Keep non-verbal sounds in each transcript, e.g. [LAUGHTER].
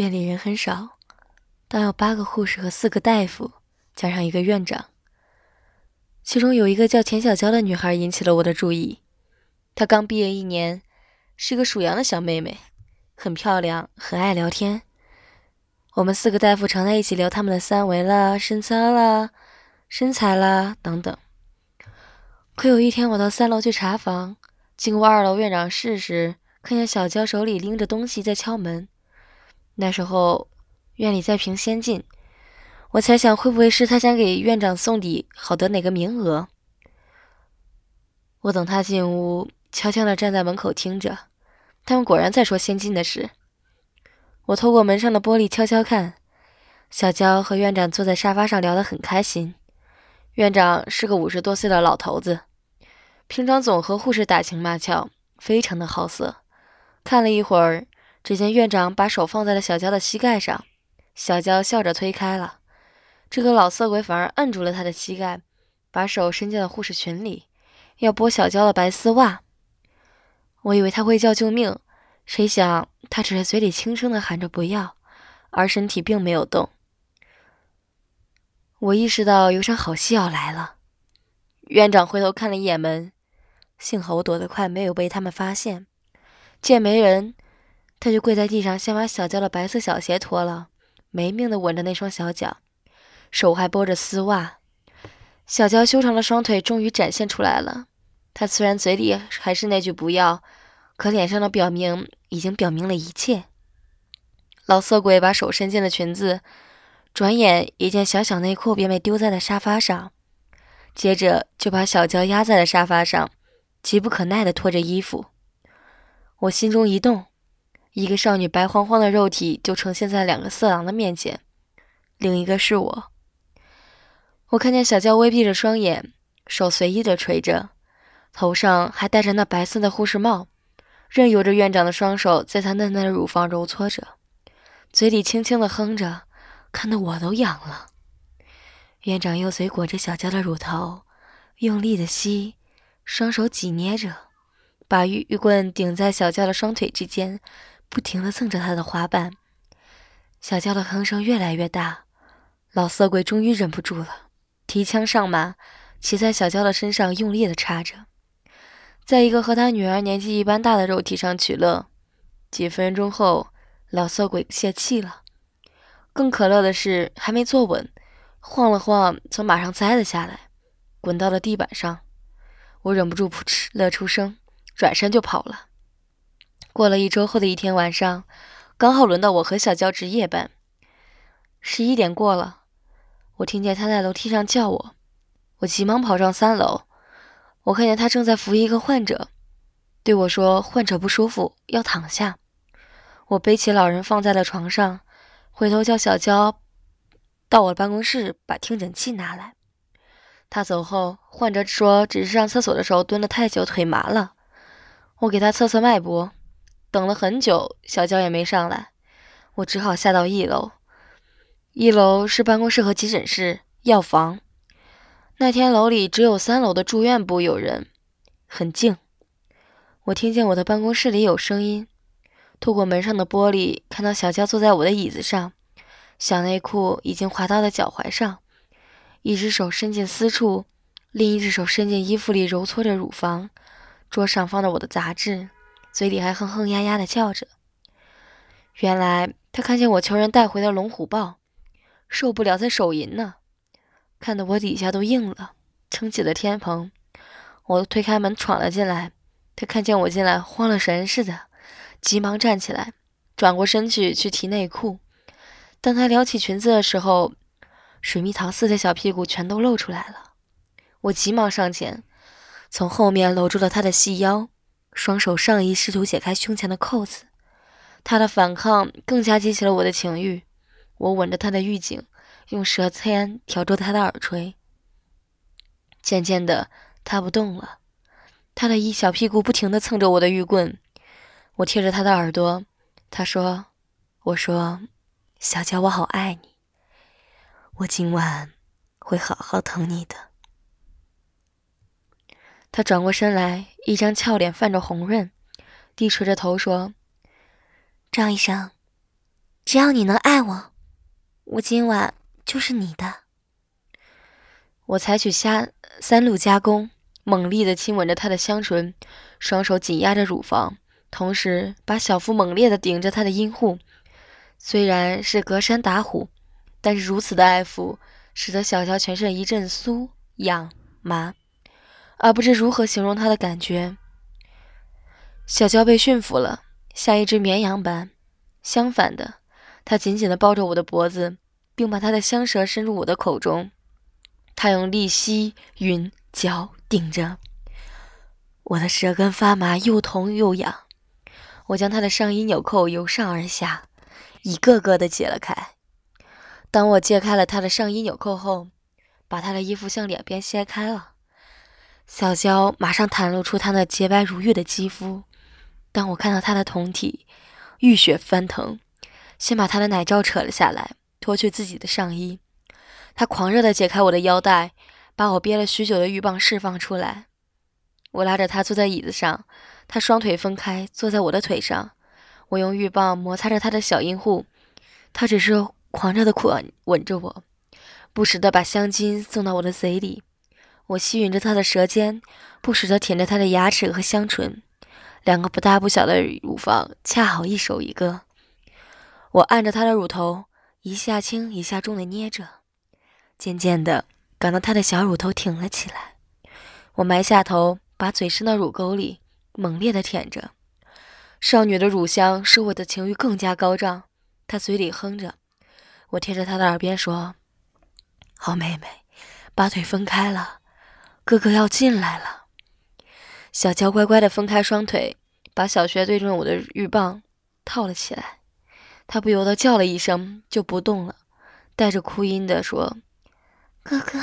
院里人很少，但有八个护士和四个大夫，加上一个院长。其中有一个叫钱小娇的女孩引起了我的注意。她刚毕业一年，是个属羊的小妹妹，很漂亮，很爱聊天。我们四个大夫常在一起聊他们的三围啦、身操啦、身材啦等等。可有一天，我到三楼去查房，经过二楼院长室时，看见小娇手里拎着东西在敲门。那时候院里在评先进，我猜想会不会是他想给院长送礼，好得哪个名额。我等他进屋，悄悄地站在门口听着，他们果然在说先进的事。我透过门上的玻璃悄悄看，小娇和院长坐在沙发上聊得很开心。院长是个五十多岁的老头子，平常总和护士打情骂俏，非常的好色。看了一会儿。只见院长把手放在了小娇的膝盖上，小娇笑着推开了，这个老色鬼反而摁住了他的膝盖，把手伸进了护士裙里，要剥小娇的白丝袜。我以为他会叫救命，谁想他只是嘴里轻声的喊着不要，而身体并没有动。我意识到有场好戏要来了，院长回头看了一眼门，幸好我躲得快，没有被他们发现。见没人。他就跪在地上，先把小娇的白色小鞋脱了，没命的吻着那双小脚，手还拨着丝袜。小娇修长的双腿终于展现出来了。他虽然嘴里还是那句不要，可脸上的表明已经表明了一切。老色鬼把手伸进了裙子，转眼一件小小内裤便被丢在了沙发上，接着就把小娇压在了沙发上，急不可耐地脱着衣服。我心中一动。一个少女白晃晃的肉体就呈现在两个色狼的面前，另一个是我。我看见小娇微闭着双眼，手随意的垂着，头上还戴着那白色的护士帽，任由着院长的双手在她嫩嫩的乳房揉搓着，嘴里轻轻的哼着，看得我都痒了。院长用嘴裹着小娇的乳头，用力的吸，双手紧捏着，把玉棍顶在小娇的双腿之间。不停地蹭着他的花瓣，小娇的哼声越来越大。老色鬼终于忍不住了，提枪上马，骑在小娇的身上，用力地插着，在一个和他女儿年纪一般大的肉体上取乐。几分钟后，老色鬼泄气了。更可乐的是，还没坐稳，晃了晃，从马上栽了下来，滚到了地板上。我忍不住噗嗤乐出声，转身就跑了。过了一周后的一天晚上，刚好轮到我和小娇值夜班。十一点过了，我听见他在楼梯上叫我，我急忙跑上三楼。我看见他正在扶一个患者，对我说：“患者不舒服，要躺下。”我背起老人放在了床上，回头叫小娇到我办公室把听诊器拿来。他走后，患者说只是上厕所的时候蹲得太久，腿麻了。我给他测测脉搏。等了很久，小娇也没上来，我只好下到一楼。一楼是办公室和急诊室、药房。那天楼里只有三楼的住院部有人，很静。我听见我的办公室里有声音，透过门上的玻璃看到小娇坐在我的椅子上，小内裤已经滑到了脚踝上，一只手伸进私处，另一只手伸进衣服里揉搓着乳房。桌上放着我的杂志。嘴里还哼哼呀呀的叫着。原来他看见我求人带回的《龙虎豹》，受不了在手淫呢，看得我底下都硬了，撑起了天棚。我推开门闯了进来，他看见我进来，慌了神似的，急忙站起来，转过身去去提内裤。当他撩起裙子的时候，水蜜桃似的小屁股全都露出来了。我急忙上前，从后面搂住了他的细腰。双手上衣试图解开胸前的扣子，他的反抗更加激起了我的情欲。我吻着他的玉颈，用舌尖挑逗他的耳垂。渐渐的，他不动了，他的一小屁股不停地蹭着我的玉棍。我贴着他的耳朵，他说：“我说，小娇，我好爱你，我今晚会好好疼你的。”他转过身来，一张俏脸泛着红润，低垂着头说：“张医生，只要你能爱我，我今晚就是你的。”我采取下三路加工，猛烈的亲吻着他的香唇，双手紧压着乳房，同时把小腹猛烈的顶着他的阴户。虽然是隔山打虎，但是如此的爱抚，使得小乔全身一阵酥痒麻。而不知如何形容他的感觉。小娇被驯服了，像一只绵羊般。相反的，他紧紧地抱着我的脖子，并把他的香舌伸入我的口中。他用力吸、吮、嚼、顶着，我的舌根发麻，又痛又痒。我将他的上衣纽扣由上而下，一个个的解了开。当我解开了他的上衣纽扣后，把他的衣服向两边掀开了。小娇马上袒露出她那洁白如玉的肌肤。当我看到她的酮体，浴血翻腾，先把她的奶罩扯了下来，脱去自己的上衣。她狂热地解开我的腰带，把我憋了许久的浴棒释放出来。我拉着她坐在椅子上，她双腿分开坐在我的腿上。我用浴棒摩擦着她的小阴户，她只是狂热地吻吻着我，不时地把香精送到我的嘴里。我吸吮着他的舌尖，不时地舔着他的牙齿和香唇，两个不大不小的乳房恰好一手一个。我按着他的乳头，一下轻一下重地捏着，渐渐地感到他的小乳头挺了起来。我埋下头，把嘴伸到乳沟里，猛烈地舔着。少女的乳香使我的情欲更加高涨。她嘴里哼着，我贴着她的耳边说：“好妹妹，把腿分开了。”哥哥要进来了，小娇乖乖地分开双腿，把小穴对准我的玉棒套了起来。她不由得叫了一声，就不动了，带着哭音地说：“哥哥，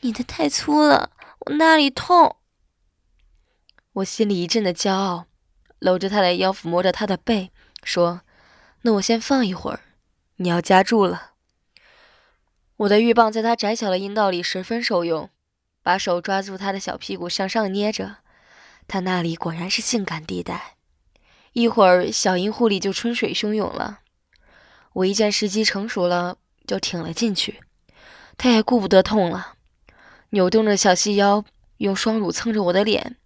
你的太粗了，我那里痛。”我心里一阵的骄傲，搂着他的腰，抚摸着他的背，说：“那我先放一会儿，你要夹住了。”我的玉棒在他窄小的阴道里十分受用。把手抓住他的小屁股向上捏着，他那里果然是性感地带。一会儿，小阴户里就春水汹涌了。我一见时机成熟了，就挺了进去。他也顾不得痛了，扭动着小细腰，用双乳蹭着我的脸。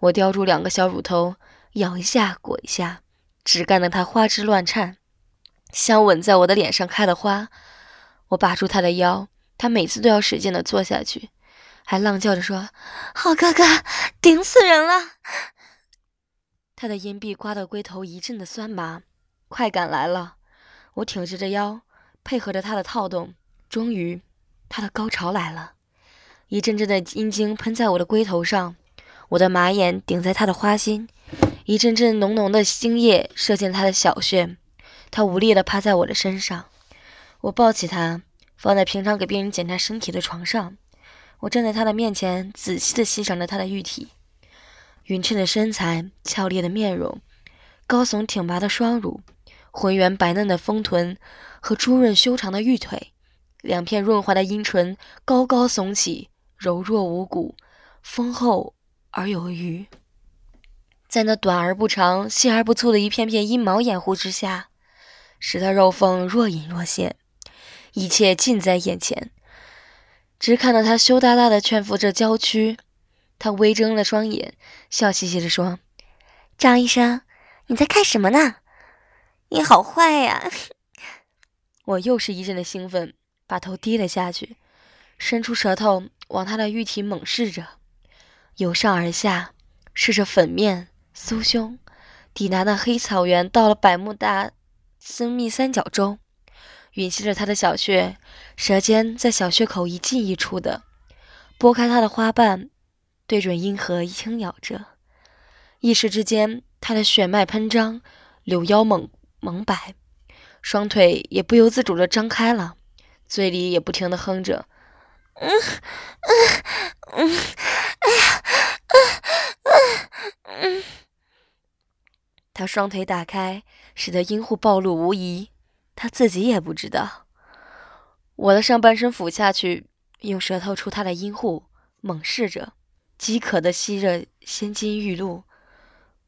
我叼住两个小乳头，咬一下，裹一下，只干得他花枝乱颤。香吻在我的脸上开了花。我把住他的腰，他每次都要使劲地坐下去。还浪叫着说：“好哥哥，顶死人了！”他的阴壁刮到龟头一阵的酸麻，快感来了。我挺直着腰，配合着他的套动，终于，他的高潮来了。一阵阵的阴茎喷在我的龟头上，我的马眼顶在他的花心，一阵阵浓浓的精液射进他的小穴。他无力地趴在我的身上，我抱起他，放在平常给病人检查身体的床上。我站在他的面前，仔细地欣赏着他的玉体，匀称的身材，俏丽的面容，高耸挺拔的双乳，浑圆白嫩的丰臀和珠润修长的玉腿，两片润滑的阴唇高高耸起，柔弱无骨，丰厚而有余。在那短而不长、细而不粗的一片片阴毛掩护之下，使他肉缝若隐若现，一切尽在眼前。只看到他羞答答的劝服着娇躯，他微睁了双眼，笑嘻嘻地说：“张医生，你在看什么呢？你好坏呀！” [LAUGHS] 我又是一阵的兴奋，把头低了下去，伸出舌头往他的玉体猛试着，由上而下试着粉面、酥胸、抵达那黑草原，到了百慕大森密三角洲。吮吸着他的小穴，舌尖在小穴口一进一出的拨开他的花瓣，对准阴核轻咬着。一时之间，他的血脉喷张，柳腰猛猛摆，双腿也不由自主的张开了，嘴里也不停的哼着：“嗯嗯嗯，哎呀，嗯嗯嗯。”他双腿打开，使得阴户暴露无遗，他自己也不知道。我的上半身俯下去，用舌头触他的阴户，猛试着，饥渴的吸着鲜金玉露。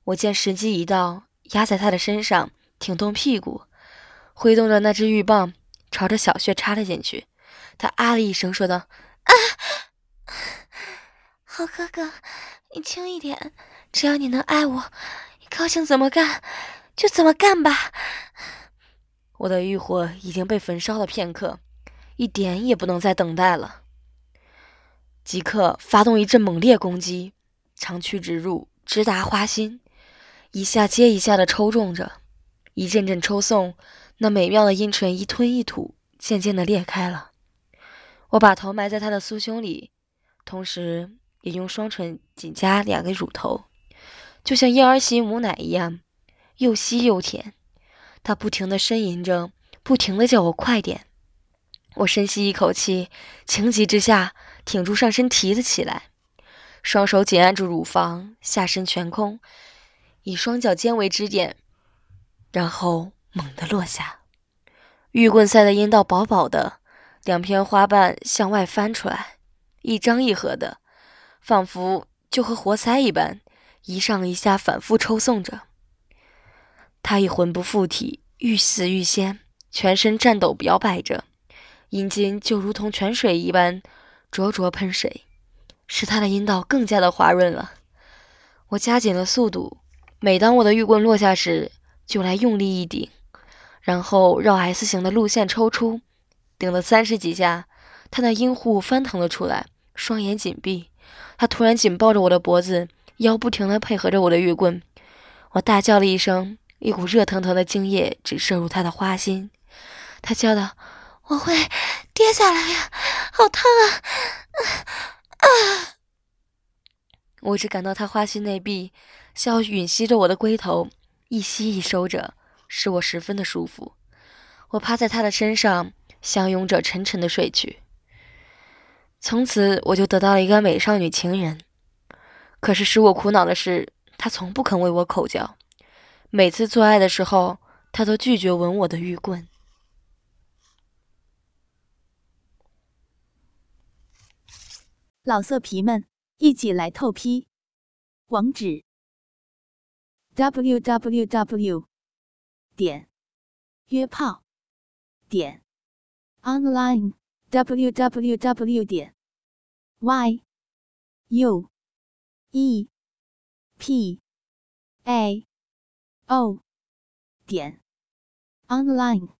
我见时机一到，压在他的身上，挺动屁股，挥动着那只玉棒，朝着小穴插了进去。他啊了一声，说道：“啊，好哥哥，你轻一点，只要你能爱我。”你高兴怎么干就怎么干吧。我的欲火已经被焚烧了片刻，一点也不能再等待了。即刻发动一阵猛烈攻击，长驱直入，直达花心，一下接一下的抽中着，一阵阵抽送，那美妙的阴唇一吞一吐，渐渐的裂开了。我把头埋在他的酥胸里，同时也用双唇紧夹两个乳头。就像婴儿吸母奶一样，又吸又甜。他不停地呻吟着，不停地叫我快点。我深吸一口气，情急之下挺住上身提了起来，双手紧按住乳房，下身悬空，以双脚尖为支点，然后猛地落下。玉棍塞的阴道饱饱的，两片花瓣向外翻出来，一张一合的，仿佛就和活塞一般。一上一下反复抽送着，他已魂不附体，欲死欲仙，全身颤抖摇摆着，阴茎就如同泉水一般灼灼喷水，使他的阴道更加的滑润了。我加紧了速度，每当我的玉棍落下时，就来用力一顶，然后绕 S 型的路线抽出，顶了三十几下，他的阴户翻腾了出来，双眼紧闭，他突然紧抱着我的脖子。腰不停地配合着我的玉棍，我大叫了一声，一股热腾腾的精液直射入他的花心。他叫道：“我会跌下来呀，好烫啊！”啊！我只感到他花心内壁像吮吸着我的龟头，一吸一收着，使我十分的舒服。我趴在他的身上，相拥着沉沉的睡去。从此，我就得到了一个美少女情人。可是使我苦恼的是，他从不肯为我口交，每次做爱的时候，他都拒绝吻我的玉棍。老色皮们，一起来透批，网址：w w w. 点约炮点 online w w w. 点 y u。e p a o 点 online。